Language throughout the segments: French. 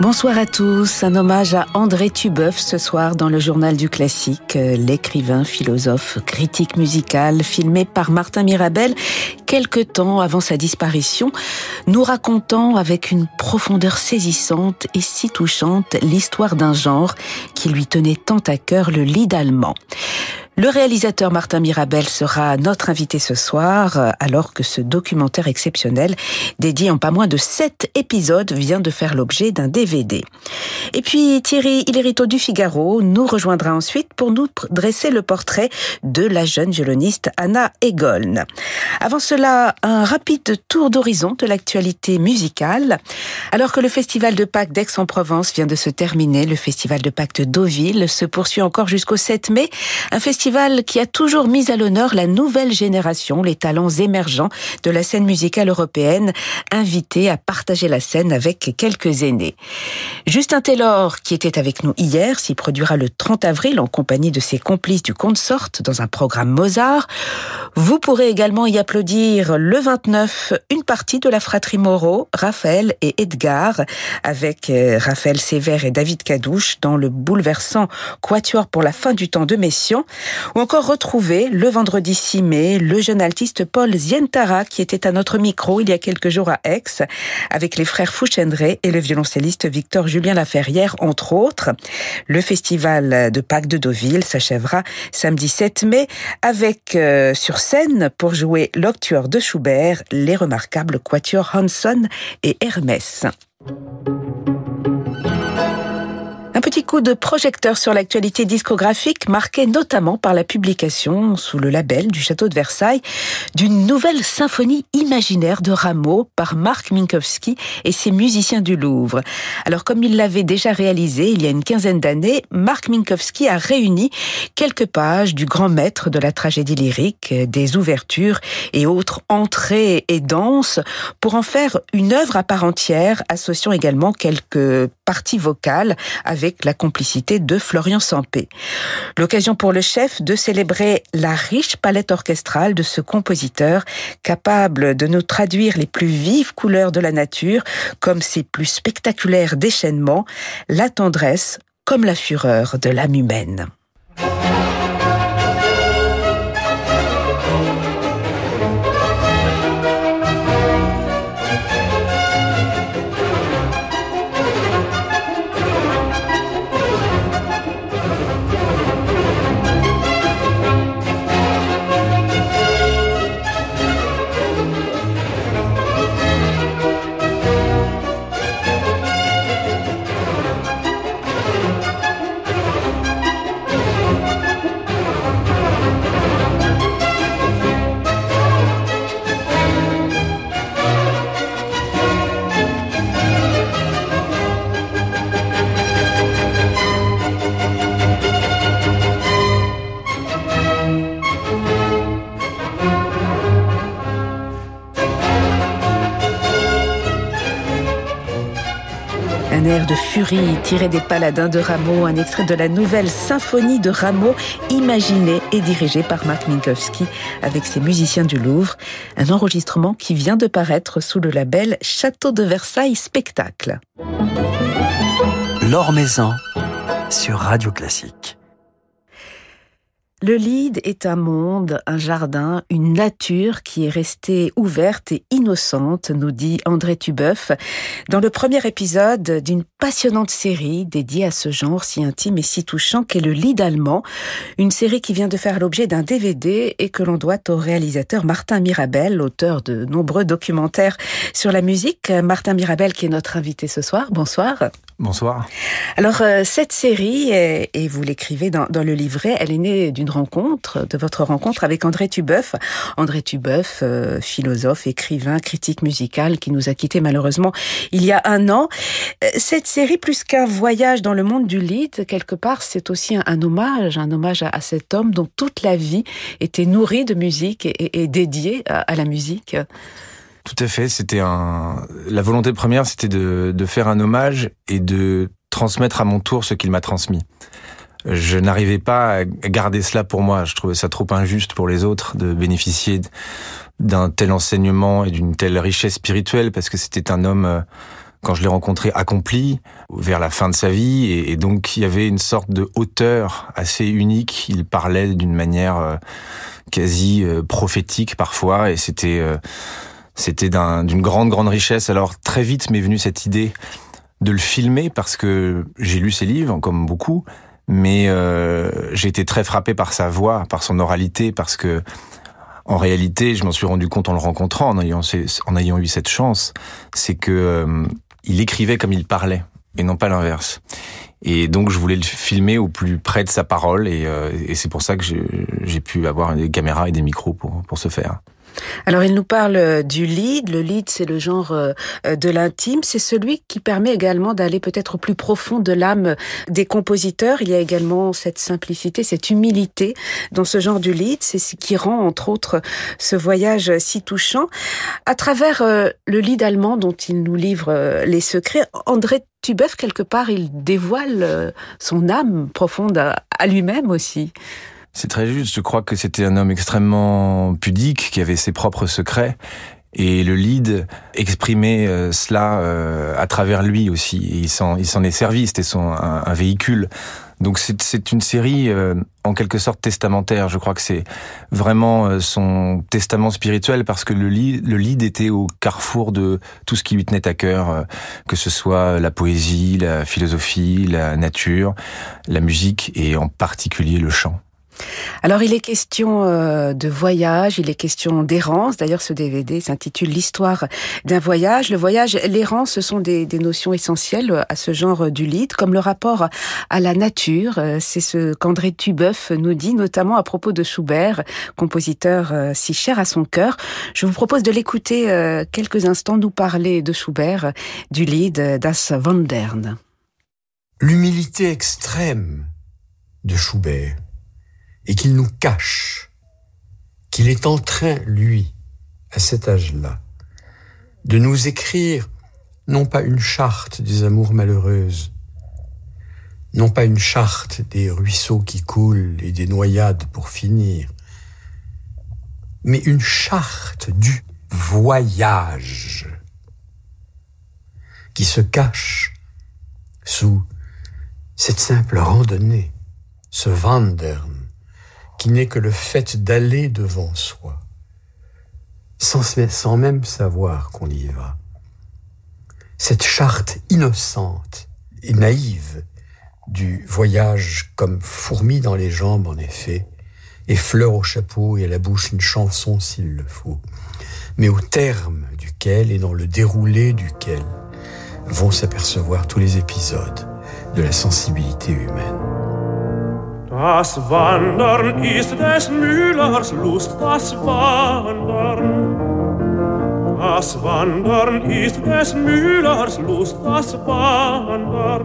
Bonsoir à tous. Un hommage à André Tubeuf ce soir dans le journal du classique, l'écrivain, philosophe, critique musical, filmé par Martin Mirabel quelque temps avant sa disparition, nous racontant avec une profondeur saisissante et si touchante l'histoire d'un genre qui lui tenait tant à cœur, le lead allemand. Le réalisateur Martin Mirabel sera notre invité ce soir, euh, alors que ce documentaire exceptionnel, dédié en pas moins de sept épisodes, vient de faire l'objet d'un DVD. Et puis Thierry Illerito du Figaro nous rejoindra ensuite pour nous dresser le portrait de la jeune violoniste Anna Egoln. Avant cela, un rapide tour d'horizon de l'actualité musicale. Alors que le festival de Pâques d'Aix-en-Provence vient de se terminer, le festival de Pâques de Deauville se poursuit encore jusqu'au 7 mai, un qui a toujours mis à l'honneur la nouvelle génération, les talents émergents de la scène musicale européenne, invités à partager la scène avec quelques aînés. Justin Taylor, qui était avec nous hier, s'y produira le 30 avril en compagnie de ses complices du consort dans un programme Mozart. Vous pourrez également y applaudir le 29 une partie de la fratrie Moreau, Raphaël et Edgar, avec euh, Raphaël Sévère et David Cadouche dans le bouleversant Quatuor pour la fin du temps de Messian. Ou encore retrouver le vendredi 6 mai le jeune altiste Paul Zientara qui était à notre micro il y a quelques jours à Aix avec les frères Fouchendré et le violoncelliste Victor Julien Laferrière entre autres. Le festival de Pâques de Deauville s'achèvera samedi 7 mai avec euh, sur scène pour jouer l'octueur de Schubert les remarquables quatuors Hanson et Hermès. Un petit coup de projecteur sur l'actualité discographique marqué notamment par la publication sous le label du château de Versailles d'une nouvelle symphonie imaginaire de Rameau par Marc Minkowski et ses musiciens du Louvre. Alors comme il l'avait déjà réalisé il y a une quinzaine d'années, Marc Minkowski a réuni quelques pages du grand maître de la tragédie lyrique, des ouvertures et autres entrées et danses pour en faire une œuvre à part entière, associant également quelques parties vocales avec la complicité de Florian Sampé. L'occasion pour le chef de célébrer la riche palette orchestrale de ce compositeur, capable de nous traduire les plus vives couleurs de la nature, comme ses plus spectaculaires déchaînements, la tendresse comme la fureur de l'âme humaine. Tiré des paladins de Rameau, un extrait de la nouvelle symphonie de Rameau, imaginée et dirigée par Marc Minkowski avec ses musiciens du Louvre. Un enregistrement qui vient de paraître sous le label Château de Versailles Spectacle. L'Or Maison sur Radio Classique. Le lead est un monde, un jardin, une nature qui est restée ouverte et innocente, nous dit André Tubeuf, dans le premier épisode d'une passionnante série dédiée à ce genre si intime et si touchant qu'est le lead allemand, une série qui vient de faire l'objet d'un DVD et que l'on doit au réalisateur Martin Mirabel, auteur de nombreux documentaires sur la musique. Martin Mirabel qui est notre invité ce soir. Bonsoir. Bonsoir. Alors, euh, cette série, et vous l'écrivez dans, le livret, elle est née d'une rencontre, de votre rencontre avec André Tubeuf. André Tubeuf, euh, philosophe, écrivain, critique musical, qui nous a quittés malheureusement il y a un an. Euh, cette série, plus qu'un voyage dans le monde du lead, quelque part, c'est aussi un, hommage, un hommage à, cet homme dont toute la vie était nourrie de musique et, dédiée à la musique. Tout à fait. C'était un. La volonté première, c'était de, de faire un hommage et de transmettre à mon tour ce qu'il m'a transmis. je n'arrivais pas à garder cela pour moi. Je trouvais ça trop injuste pour les autres de bénéficier d'un tel enseignement et d'une telle richesse spirituelle parce que c'était un homme, euh, quand je l'ai rencontré, accompli vers la fin de sa vie et, donc il y avait une sorte de hauteur assez unique. Il parlait d'une manière euh, quasi euh, prophétique parfois et c'était c'était d'une grande grande richesse. Alors très vite m'est venue cette idée de le filmer parce que j'ai lu ses livres comme beaucoup mais euh, j'ai été très frappé par sa voix, par son oralité, parce que en réalité, je m'en suis rendu compte en le rencontrant, en ayant, en ayant eu cette chance, c'est que euh, il écrivait comme il parlait, et non pas l'inverse. Et donc, je voulais le filmer au plus près de sa parole, et, euh, c'est pour ça que j'ai pu avoir des caméras et des micros pour, pour ce faire. Alors il nous parle euh, du lead. Le lead, c'est le genre euh, euh, de l'intime. C'est celui qui permet également d'aller peut-être au plus profond de l'âme des compositeurs. Il y a également cette simplicité, cette humilité dans ce genre du lead. C'est ce qui rend, entre autres, ce voyage si touchant. À travers le lead allemand dont il nous livre les secrets, André Tubeuf, quelque part, il dévoile son âme profonde à lui-même aussi. C'est très juste. Je crois que c'était un homme extrêmement pudique, qui avait ses propres secrets. Et le lead exprimait euh, cela euh, à travers lui aussi. Il s'en, est servi. C'était son un, véhicule. Donc c'est, c'est une série euh, en quelque sorte testamentaire. Je crois que c'est vraiment son testament spirituel parce que le lead, le lead était au carrefour de tout ce qui lui tenait à cœur, que ce soit la poésie, la philosophie, la nature, la musique et en particulier le chant. Alors il est question euh, de voyage, il est question d'errance. D'ailleurs ce DVD s'intitule L'histoire d'un voyage. Le voyage, l'errance, ce sont des, notions essentielles à ce genre du lead, comme le rapport à la nature. Euh, c'est ce qu'André Tubeuf nous dit, notamment à propos de Schubert, compositeur euh, si cher à son cœur. Je vous propose de l'écouter quelques instants nous parler de Schubert, du lead Das Wandern. L'humilité extrême de Schubert et qu'il nous cache qu'il est en train, lui, à cet âge-là, de nous écrire non pas une charte des amours malheureuses, non pas une charte des ruisseaux qui coulent et des noyades pour finir, mais une charte du voyage qui se cache sous cette simple randonnée, ce wandern, qui n'est que le fait d'aller devant soi, sans, même savoir qu'on y va. Cette charte innocente et naïve du voyage comme fourmi dans les jambes en effet, et fleur au chapeau et à la bouche une chanson s'il le faut, mais au terme duquel et dans le déroulé duquel vont s'apercevoir tous les épisodes de la sensibilité humaine. Das Wandern ist des Müllers Lust, das Wandern. Das Wandern ist des Müllers Lust, das Wandern.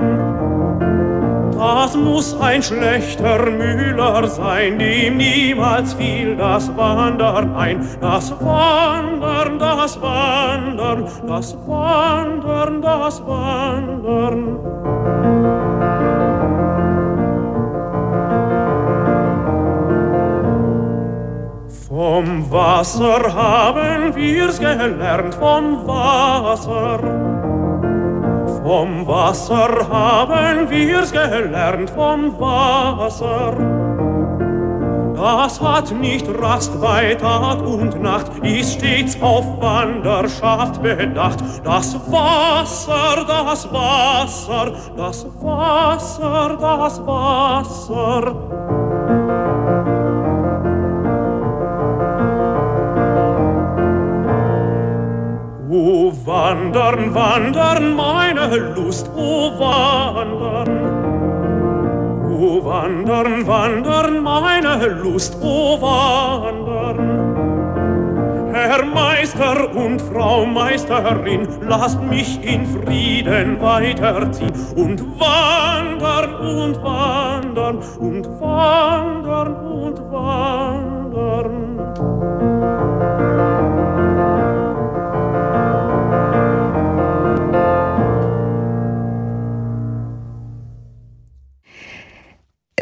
Das muss ein schlechter Müller sein, dem niemals fiel das Wandern ein. Das Wandern, das Wandern, das Wandern, das Wandern. Vom Wasser haben wir's gelernt, vom Wasser. Vom Wasser haben wir's gelernt, vom Wasser. Das hat nicht Rast bei Tag und Nacht, ist stets auf Wanderschaft bedacht. Das Wasser, das Wasser, das Wasser, das Wasser. O wandern, wandern, meine Lust, o wandern. O wandern, wandern, meine Lust, o wandern. Herr Meister und Frau Meisterin, lasst mich in Frieden weiterziehen und wandern und wandern und wandern und wandern.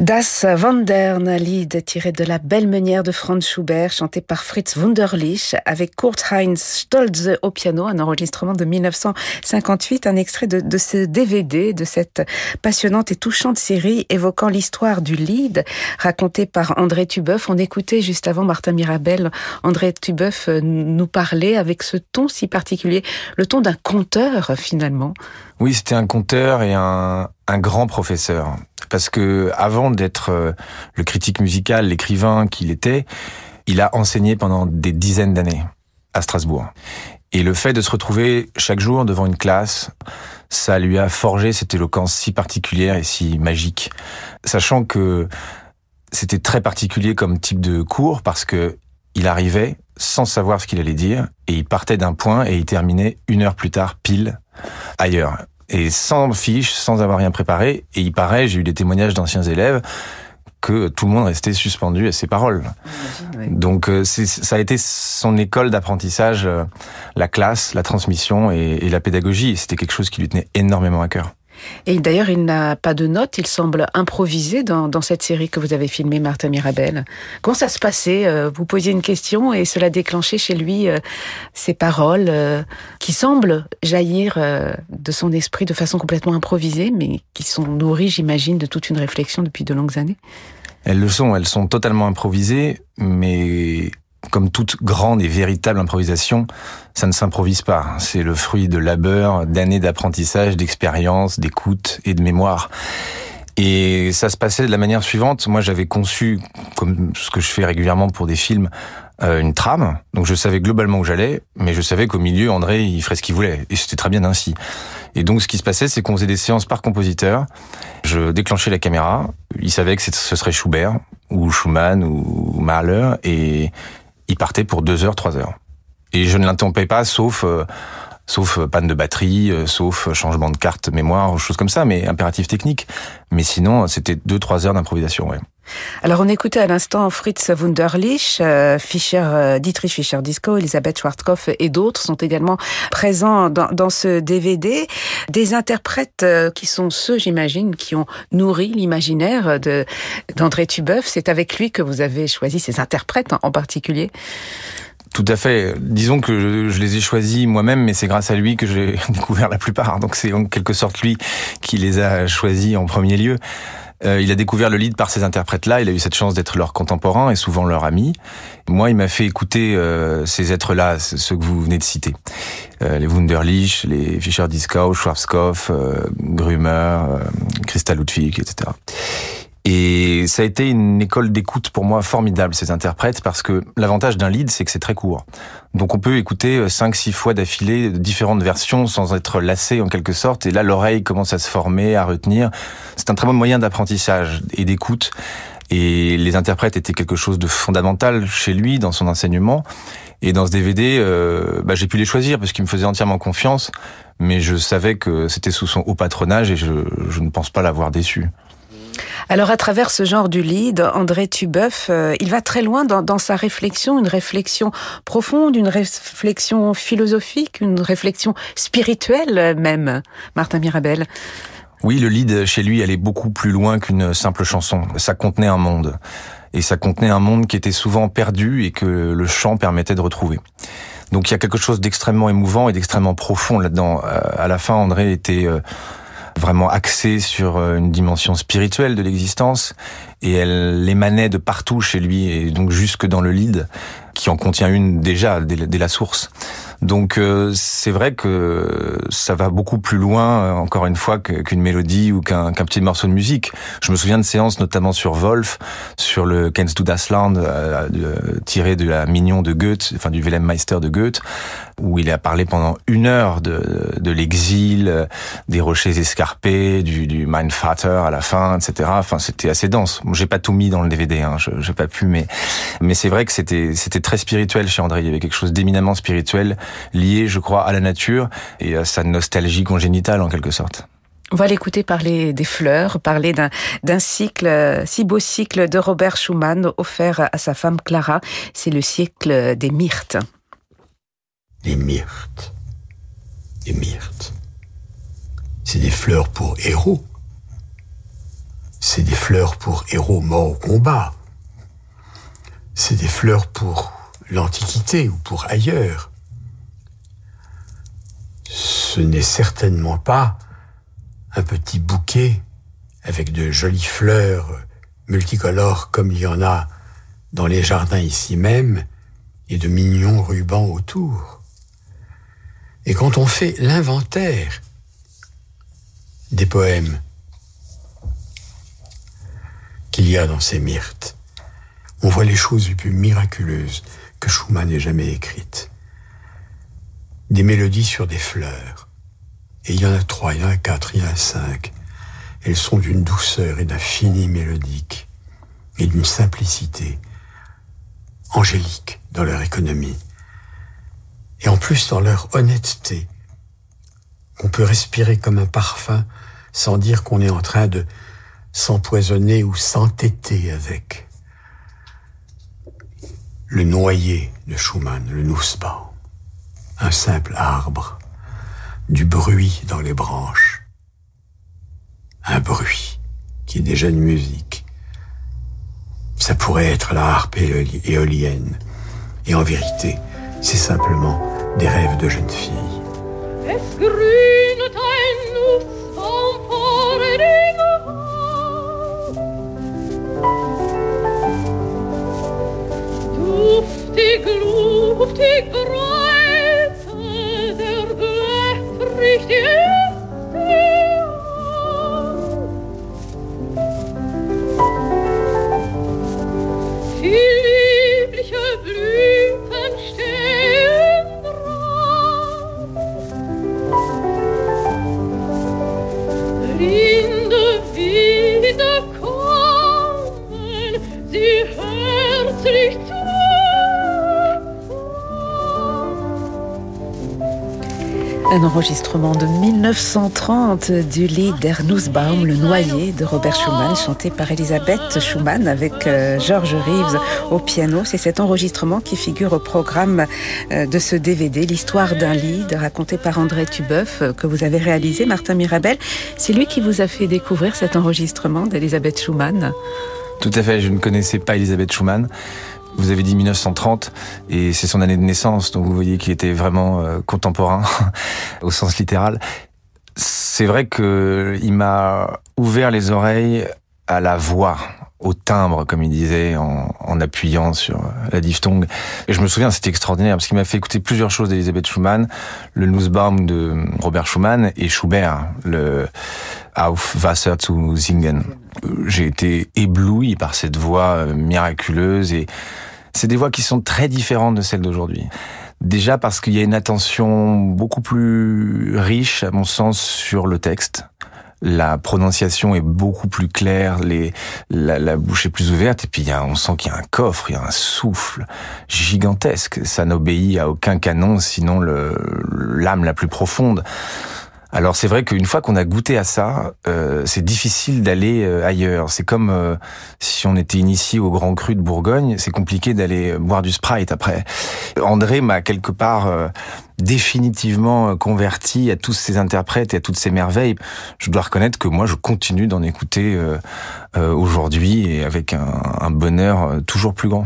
Das Wandern, Lied tiré de la belle meunière de Franz Schubert, chanté par Fritz Wunderlich, avec Kurt Heinz Stolze au piano, un enregistrement de 1958, un extrait de, de, ce DVD, de cette passionnante et touchante série évoquant l'histoire du Lied, racontée par André Tubeuf. On écoutait juste avant Martin Mirabel, André Tubeuf euh, nous parlait avec ce ton si particulier, le ton d'un conteur finalement. Oui, c'était un conteur et un, un grand professeur parce que avant d'être euh, le critique musical, l'écrivain qu'il était, il a enseigné pendant des dizaines d'années à Strasbourg. Et le fait de se retrouver chaque jour devant une classe, ça lui a forgé cette éloquence si particulière et si magique, sachant que c'était très particulier comme type de cours parce que il arrivait sans savoir ce qu'il allait dire et il partait d'un point et il terminait une heure plus tard pile ailleurs et sans fiche, sans avoir rien préparé. Et il paraît, j'ai eu des témoignages d'anciens élèves que tout le monde restait suspendu à ses paroles. Donc euh, ça a été son école d'apprentissage, euh, la classe, la transmission et, et la pédagogie. C'était quelque chose qui lui tenait énormément à cœur. Et d'ailleurs, il n'a pas de notes, il semble improviser dans, dans, cette série que vous avez filmée, Martha Mirabel. Comment ça se passait euh, Vous posiez une question et cela déclenchait chez lui euh, ces paroles euh, qui semblent jaillir de son esprit de façon complètement improvisée, mais qui sont nourries, j'imagine, de toute une réflexion depuis de longues années? Elles le sont, elles sont totalement improvisées, mais comme toute grande et véritable improvisation, ça ne s'improvise pas. C'est le fruit de labeur, d'années d'apprentissage, d'expérience, d'écoute et de mémoire. Et ça se passait de la manière suivante. Moi, j'avais conçu, comme ce que je fais régulièrement pour des films, euh, une trame. Donc je savais globalement où j'allais, mais je savais qu'au milieu, André, il ferait ce qu'il voulait. Et c'était très bien ainsi. Et donc ce qui se passait, c'est qu'on faisait des séances par compositeur. Je déclenchais la caméra. Il savait que ce serait Schubert, ou Schumann, ou Mahler. Et il partait pour deux heures, trois heures. Et je ne l'interrompais pas, sauf euh, sauf euh, panne de batterie, euh, sauf changement de carte mémoire, choses comme ça, mais impératif technique. Mais sinon, c'était deux, trois heures d'improvisation, ouais. Alors on écoutait à l'instant Fritz Wunderlich, Fischer, Dietrich Fischer-Disco, Elisabeth Schwarzkopf et d'autres sont également présents dans, dans, ce DVD. Des interprètes qui sont ceux, j'imagine, qui ont nourri l'imaginaire d'André Tubeuf. C'est avec lui que vous avez choisi ces interprètes en particulier. Tout à fait. Disons que je, les ai choisis moi-même, mais c'est grâce à lui que j'ai découvert la plupart. Donc c'est en quelque sorte lui qui les a choisis en premier lieu. Euh, il a découvert le lead par ces interprètes-là. Il a eu cette chance d'être leur contemporain et souvent leur ami. Moi, il m'a fait écouter euh, ces êtres-là, ceux que vous venez de citer. Euh, les Wunderlich, les Fischer-Dieskau, Schwarzkopf, euh, Grumer, euh, Christa Ludwig, etc. Et ça a été une école d'écoute pour moi formidable, ces interprètes, parce que l'avantage d'un lead, c'est que c'est très court. Donc on peut écouter cinq, six fois d'affilée différentes versions sans être lassé en quelque sorte. Et là, l'oreille commence à se former, à retenir. C'est un très bon moyen d'apprentissage et d'écoute. Et les interprètes étaient quelque chose de fondamental chez lui dans son enseignement. Et dans ce DVD, euh, bah, j'ai pu les choisir parce qu'il me faisait entièrement confiance. Mais je savais que c'était sous son haut patronage et je, je ne pense pas l'avoir déçu. Alors à travers ce genre du lead, André Tubeuf, euh, il va très loin dans, dans, sa réflexion, une réflexion profonde, une réflexion philosophique, une réflexion spirituelle même, Martin Mirabel. Oui, le lead chez lui allait beaucoup plus loin qu'une simple chanson. Ça contenait un monde. Et ça contenait un monde qui était souvent perdu et que le chant permettait de retrouver. Donc il y a quelque chose d'extrêmement émouvant et d'extrêmement profond là-dedans. Euh, à la fin, André était euh, vraiment axée sur euh, une dimension spirituelle de l'existence et elle émanait de partout chez lui et donc jusque dans le lead qui en contient une déjà dès la source. Donc euh, c'est vrai que ça va beaucoup plus loin, euh, encore une fois, qu'une mélodie ou qu'un petit morceau de musique. Je me souviens de séances notamment sur Wolf, sur le Kennst du das Land, euh, tiré de la Mignon de Goethe, enfin du Wilhelm Meister de Goethe, où il a parlé pendant une heure de, l'exil, des rochers escarpés, du, du Mein Vater à la fin, etc. Enfin, c'était assez dense. J'ai pas tout mis dans le DVD, hein, j'ai pas pu, mais mais c'est vrai que c'était c'était très spirituel chez André. Il y avait quelque chose d'éminemment spirituel lié, je crois, à la nature et à sa nostalgie congénitale en quelque sorte. On va l'écouter parler des fleurs, parler d'un cycle, si beau cycle de Robert Schumann offert à sa femme Clara. C'est le cycle des myrtes. Les myrtes. Les myrtes. C'est des fleurs pour héros. C'est des fleurs pour héros morts au combat. C'est des fleurs pour l'Antiquité ou pour ailleurs. Ce n'est certainement pas un petit bouquet avec de jolies fleurs multicolores comme il y en a dans les jardins ici même et de mignons rubans autour. Et quand on fait l'inventaire des poèmes qu'il dans ces myrtes, on voit les choses les plus miraculeuses que Schumann ait jamais écrites. Des mélodies sur des fleurs. Et il y en a trois, il y en a quatre, il y en a cinq. Elles sont d'une douceur et d'un fini mélodique et d'une simplicité angélique dans leur économie. Et en plus dans leur honnêteté, qu'on peut respirer comme un parfum sans dire qu'on est en train de s'empoisonner ou s'entêter avec. Le noyer de Schumann, le Nussbaum, un simple arbre, du bruit dans les branches, un bruit qui est déjà une musique. Ça pourrait être la harpe éolienne, et en vérité, c'est simplement des rêves de jeune fille. Take enregistrement de 1930 du lied Der Nussbaum, le noyer de Robert Schumann, chanté par Elisabeth Schumann avec euh, George Reeves au piano. C'est cet enregistrement qui figure au programme euh, de ce DVD, l'histoire d'un lit, raconté par André Tubeuf, euh, que vous avez réalisé, Martin Mirabel. C'est lui qui vous a fait découvrir cet enregistrement d'Elisabeth Schumann. Tout à fait, je ne connaissais pas Elisabeth Schumann. Vous avez dit 1930 et c'est son année de naissance, donc vous voyez qu'il était vraiment euh, contemporain au sens littéral. C'est vrai que il m'a ouvert les oreilles à la voix, au timbre, comme il disait, en, appuyant sur la diphtongue. Et je me souviens, c'était extraordinaire, parce qu'il m'a fait écouter plusieurs choses d'Elisabeth Schumann, le Nussbaum de Robert Schumann et Schubert, le Auf Wasser zu singen. J'ai été ébloui par cette voix euh, miraculeuse et c'est des voix qui sont très différentes de celles d'aujourd'hui. Déjà parce qu'il y a une attention beaucoup plus riche, à mon sens, sur le texte. La prononciation est beaucoup plus claire, la, bouche est plus ouverte, et puis on sent qu'il y a un coffre, il y a un souffle gigantesque. Ça n'obéit à aucun canon, sinon l'âme la plus profonde. Alors c'est vrai qu'une fois qu'on a goûté à ça, euh, c'est difficile d'aller euh, ailleurs. C'est comme euh, si on était initié au Grand Cru de Bourgogne, c'est compliqué d'aller boire du Sprite après. André m'a quelque part définitivement converti à tous ces interprètes et à toutes ces merveilles. Je dois reconnaître que moi, je continue d'en écouter aujourd'hui et avec un, un bonheur toujours plus grand.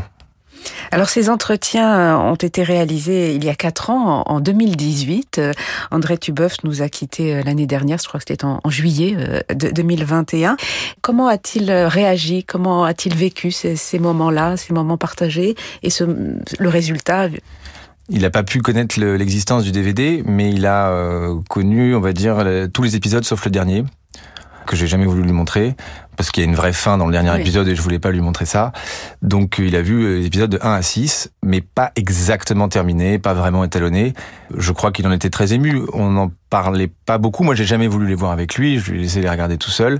Alors ces entretiens ont été réalisés il y a quatre ans, en 2018. Euh, André Tubeuf nous a quittés euh, l'année dernière, je crois que c'était en, juillet euh, de 2021. Comment a-t-il réagi? Comment a-t-il vécu ces, moments-là, ces moments partagés et le résultat? Il n'a pas pu connaître l'existence du DVD, mais il a connu, on va dire, tous les épisodes sauf le dernier que j'ai jamais voulu lui montrer parce qu'il y a une vraie fin dans le dernier épisode et je voulais pas lui montrer ça. Donc il a vu les épisodes de 1 à 6, mais pas exactement terminé, pas vraiment étalonné. Je crois qu'il en était très ému. On n'en parlait pas beaucoup. Moi, j'ai jamais voulu les voir avec lui. Je lui ai laissé les regarder tout seul.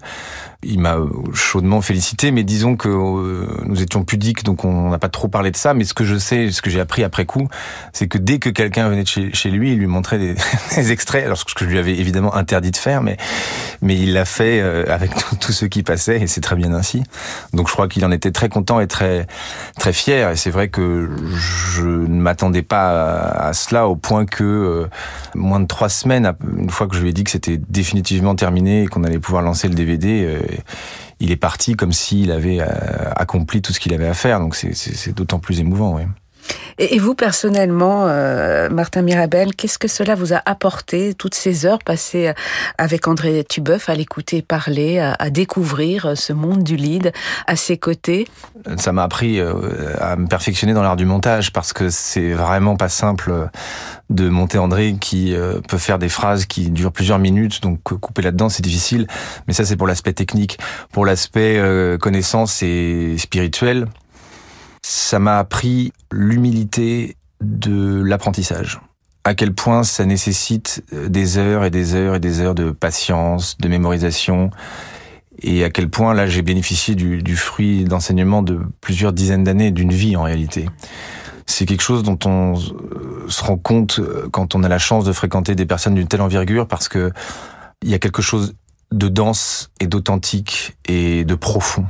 Il m'a chaudement félicité, mais disons que euh, nous étions pudiques, donc on n'a pas trop parlé de ça. Mais ce que je sais, ce que j'ai appris après coup, c'est que dès que quelqu'un venait de chez, chez, lui, il lui montrait des, des, extraits. Alors ce que je lui avais évidemment interdit de faire, mais mais il l'a fait euh, avec tous ceux qui passaient et c'est très bien ainsi. Donc je crois qu'il en était très content et très très fier. Et c'est vrai que je ne m'attendais pas à, cela au point que euh, moins de trois semaines, une fois que je lui ai dit que c'était définitivement terminé et qu'on allait pouvoir lancer le DVD, euh, il est parti comme s'il avait accompli tout ce qu'il avait à faire. Donc c'est d'autant plus émouvant. Et, vous, personnellement, euh, Martin Mirabel, qu'est-ce que cela vous a apporté, toutes ces heures passées avec André Tubeuf, à l'écouter parler, à, découvrir ce monde du lead à ses côtés? Ça m'a appris euh, à me perfectionner dans l'art du montage, parce que c'est vraiment pas simple de monter André qui euh, peut faire des phrases qui durent plusieurs minutes, donc couper là-dedans c'est difficile, mais ça c'est pour l'aspect technique. Pour l'aspect connaissance et spirituel, ça m'a appris l'humilité de l'apprentissage. À quel point ça nécessite euh, des heures et des heures et des heures de patience, de mémorisation, et à quel point là j'ai bénéficié du, fruit d'enseignement de plusieurs dizaines d'années, d'une vie en réalité. C'est quelque chose dont on euh, se rend compte euh, quand on a la chance de fréquenter des personnes d'une telle envergure parce que il y a quelque chose de dense et d'authentique et de profond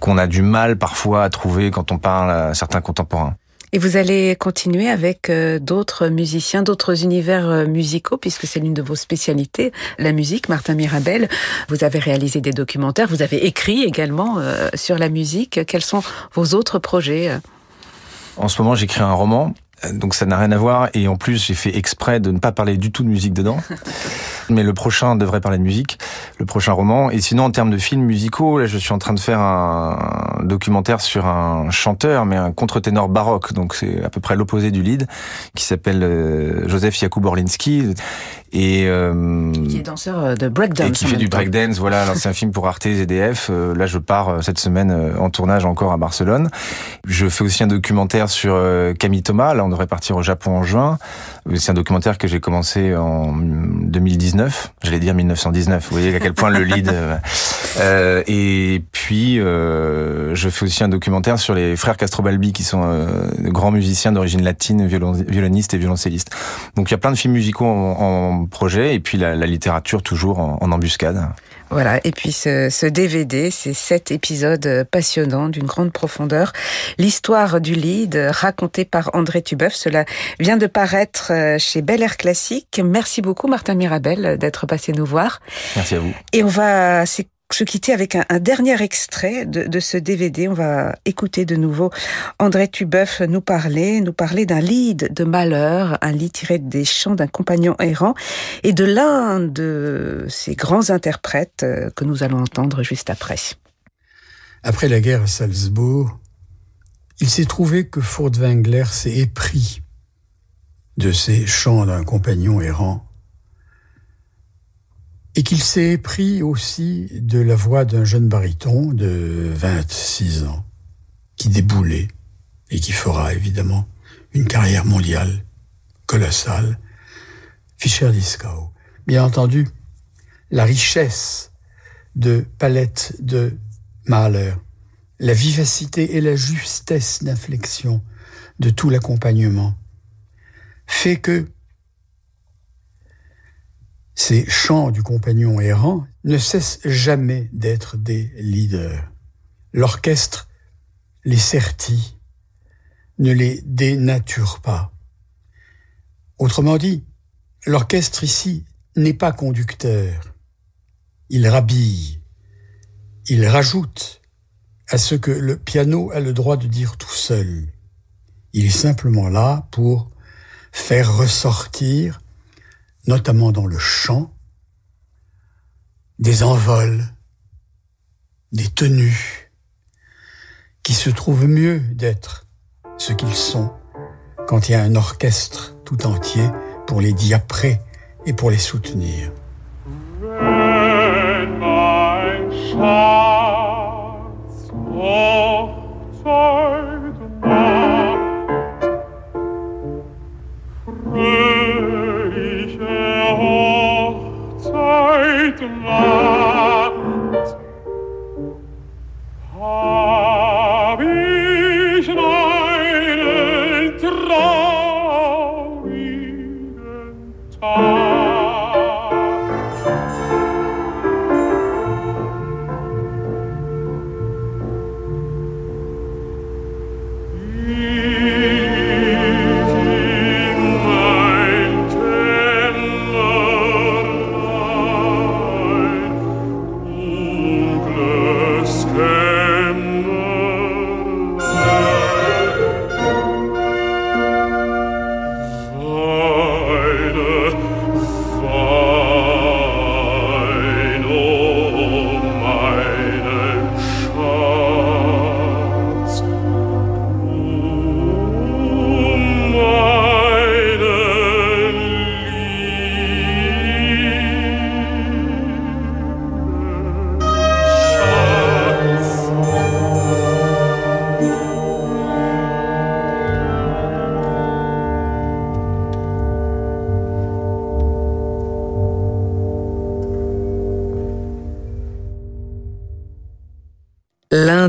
qu'on a du mal parfois à trouver quand on parle à certains contemporains. Et vous allez continuer avec euh, d'autres musiciens, d'autres univers euh, musicaux, puisque c'est l'une de vos spécialités, la musique, Martin Mirabel. Vous avez réalisé des documentaires, vous avez écrit également euh, sur la musique. Quels sont vos autres projets? En ce moment, j'écris un roman, donc ça n'a rien à voir, et en plus, j'ai fait exprès de ne pas parler du tout de musique dedans. mais le prochain devrait parler de musique, le prochain roman. Et sinon, en termes de films musicaux, là, je suis en train de faire un documentaire sur un chanteur, mais un contre-ténor baroque, donc c'est à peu près l'opposé du lead, qui s'appelle euh, Joseph Jakub Orlinski. Et, euh, qui est danseur euh, de breakdance. Et qui fait du breakdance, voilà. C'est un film pour Arte ZDF. Euh, là, je pars cette semaine en tournage encore à Barcelone. Je fais aussi un documentaire sur Camille Thomas. Là, on devrait partir au Japon en juin. C'est un documentaire que j'ai commencé en 2019. J'allais dire 1919. Vous voyez à quel point le lead. Euh, et puis, euh, je fais aussi un documentaire sur les frères Castrobalbi, qui sont euh, grands musiciens d'origine latine, violonistes et violoncellistes. Donc, il y a plein de films musicaux en, projet, et puis la, littérature toujours en embuscade. Voilà, et puis ce, ce DVD, c'est sept épisodes passionnants d'une grande profondeur. L'histoire du lead, racontée par André Tubeuf, cela vient de paraître euh, chez Bel Air Classique. Merci beaucoup Martin Mirabel d'être passé nous voir. Merci à vous. Et on va se quitter avec un, dernier extrait de, ce DVD. On va écouter de nouveau André Tubeuf nous parler, nous parler d'un lead de malheur, un lit tiré des chants d'un compagnon errant et de l'un de ces grands interprètes euh, que nous allons entendre juste après. Après la guerre à Salzbourg, il s'est trouvé que Furtwängler s'est épris de ces chants d'un compagnon errant et qu'il s'est épris aussi de la voix d'un jeune baryton de 26 ans, qui déboulait et qui fera évidemment une carrière mondiale colossale, Fischer Dieskau. Bien entendu, la richesse de palette de Mahler, la vivacité et la justesse d'inflexion de tout l'accompagnement fait que ces chants du compagnon errant ne cessent jamais d'être des leaders. L'orchestre les sertit, ne les dénature pas. Autrement dit, l'orchestre ici n'est pas conducteur. Il rhabille, il rajoute à ce que le piano a le droit de dire tout seul. Il est simplement là pour faire ressortir notamment dans le chant, des envols, des tenues, qui se trouvent mieux d'être ce qu'ils sont quand il y a un orchestre tout entier pour les diaprer et pour les soutenir. small.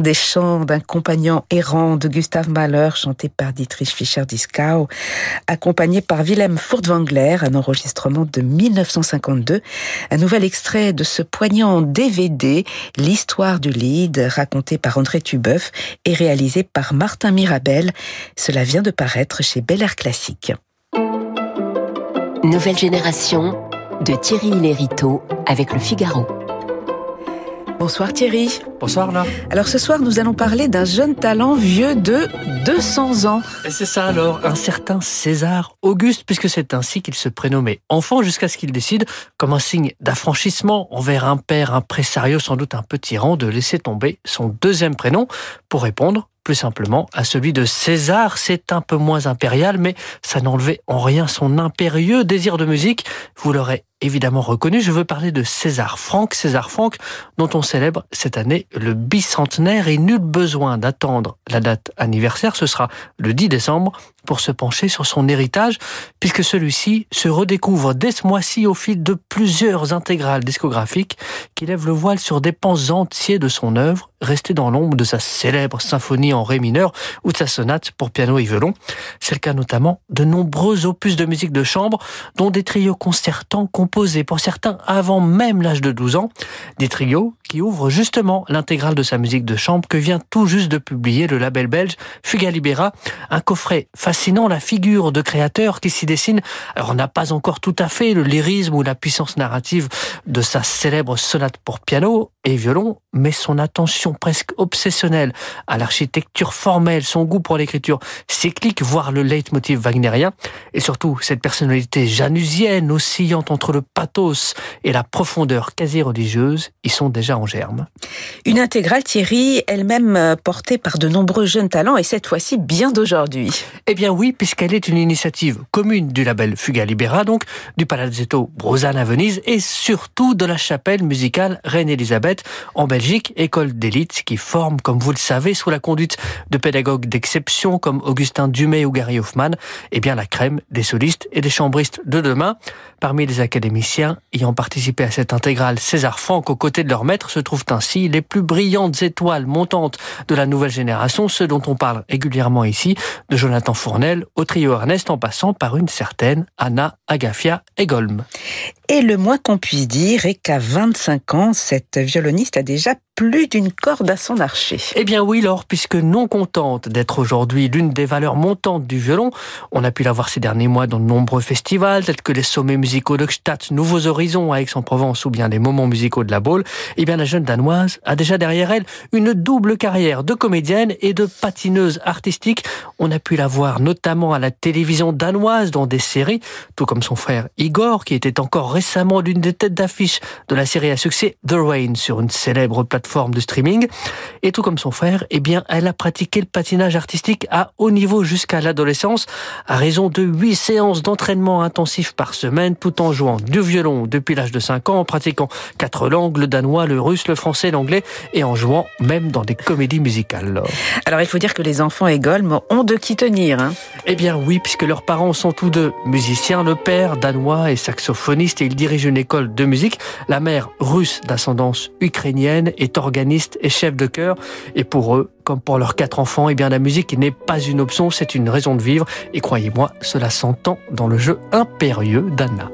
Des chants d'un compagnon errant de Gustave Mahler, chanté par Dietrich Fischer-Dieskau, accompagné par Willem Furtwängler, un enregistrement de 1952. Un nouvel extrait de ce poignant DVD, l'histoire du lead, raconté par André Tubeuf et réalisé par Martin Mirabel. Cela vient de paraître chez Bel Air Classique. Nouvelle génération de Thierry Lériteau avec le Figaro. Bonsoir Thierry. Bonsoir là. Alors ce soir, nous allons parler d'un jeune talent vieux de 200 ans. Et c'est ça alors, un certain César Auguste, puisque c'est ainsi qu'il se prénommait enfant jusqu'à ce qu'il décide, comme un signe d'affranchissement envers un père impresario sans doute un peu tyran, de laisser tomber son deuxième prénom pour répondre plus simplement à celui de César. C'est un peu moins impérial, mais ça n'enlevait en rien son impérieux désir de musique. Vous l'aurez évidemment reconnu, je veux parler de César Franck. César Franck, dont on célèbre cette année le bicentenaire et nul besoin d'attendre la date anniversaire. Ce sera le 10 décembre pour se pencher sur son héritage, puisque celui-ci se redécouvre dès ce mois-ci au fil de plusieurs intégrales discographiques qui lèvent le voile sur des pans entiers de son œuvre, restée dans l'ombre de sa célèbre symphonie en ré mineur ou de sa sonate pour piano et violon. C'est le cas notamment de nombreux opus de musique de chambre, dont des trios concertants composés pour certains avant même l'âge de 12 ans, des trios qui ouvrent justement l'intégrale de sa musique de chambre que vient tout juste de publier le label belge Fuga Libera, un coffret fascinant, la figure de créateur qui s'y dessine. Alors on n'a pas encore tout à fait le lyrisme ou la puissance narrative de sa célèbre sonate pour piano et violon, mais son attention presque obsessionnelle à l'architecture formelle, son goût pour l'écriture cyclique, voire le leitmotiv wagnérien, et surtout cette personnalité janusienne oscillant entre le pathos et la profondeur quasi religieuse, y sont déjà en germe. Une intégrale Thierry, elle-même euh, portée par de nombreux jeunes talents et cette fois-ci bien d'aujourd'hui. Eh bien oui, puisqu'elle est une initiative commune du label Fuga Libera, donc du Palazzetto Brozane à Venise et surtout de la chapelle musicale Reine-Elisabeth en Belgique, école d'élite qui forme, comme vous le savez, sous la conduite de pédagogues d'exception comme Augustin Dumay ou Gary Hoffman, eh bien la crème des solistes et des chambristes de demain. Parmi les ayant participé à cette intégrale César Franck aux côtés de leur maître se trouvent ainsi les plus brillantes étoiles montantes de la nouvelle génération, ceux dont on parle régulièrement ici, de Jonathan Fournel au trio Ernest en passant par une certaine Anna Agafia Egolm. Et le moins qu'on puisse dire est qu'à 25 ans, cette violoniste a déjà plus d'une corde à son archer. Eh bien oui, Laure, puisque non contente d'être aujourd'hui l'une des valeurs montantes du violon, on a pu la voir ces derniers mois dans de nombreux festivals, tels que les sommets musicaux de Gstaad, Nouveaux Horizons à Aix-en-Provence ou bien les moments musicaux de la Baule, eh bien la jeune Danoise a déjà derrière elle une double carrière de comédienne et de patineuse artistique. On a pu la voir notamment à la télévision danoise dans des séries, tout comme son frère Igor, qui était encore récemment l'une des têtes d'affiche de la série à succès The Rain sur une célèbre plateforme de streaming. Et tout comme son frère, eh bien, elle a pratiqué le patinage artistique à haut niveau jusqu'à l'adolescence, à raison de huit séances d'entraînement intensif par semaine, tout en jouant du violon depuis l'âge de 5 ans, en pratiquant quatre langues, le danois, le russe, le français, l'anglais, et en jouant même dans des comédies musicales. Alors, il faut dire que les enfants et Golm ont de qui tenir. Hein. Eh bien oui, puisque leurs parents sont tous deux musiciens, le père danois et saxophoniste, et il dirige une école de musique, la mère russe d'ascendance ukrainienne est organiste et chef de chœur. Et pour eux, comme pour leurs quatre enfants, eh bien la musique n'est pas une option, c'est une raison de vivre. Et croyez-moi, cela s'entend dans le jeu impérieux d'Anna.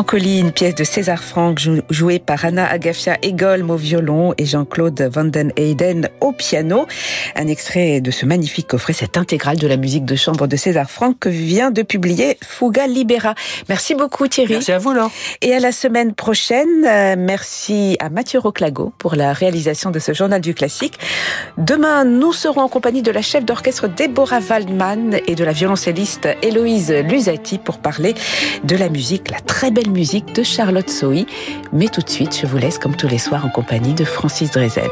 Mélancolie, une pièce de César Franck jouée par Anna Agafia Egolm au violon et Jean-Claude Van den Eyden au piano. Un extrait de ce magnifique coffret, cette intégrale de la musique de chambre de César Franck que vient de publier Fuga Libera. Merci beaucoup Thierry. Merci à vous Laure. Et à la semaine prochaine. Euh, merci à Mathieu Roclago pour la réalisation de ce journal du classique. Demain, nous serons en compagnie de la chef d'orchestre Deborah Waldman et de la violoncelliste Héloïse Lusati pour parler de la musique, la très musique de Charlotte Sohi. Mais tout de suite, je vous laisse comme tous les soirs en compagnie de Francis Drezel.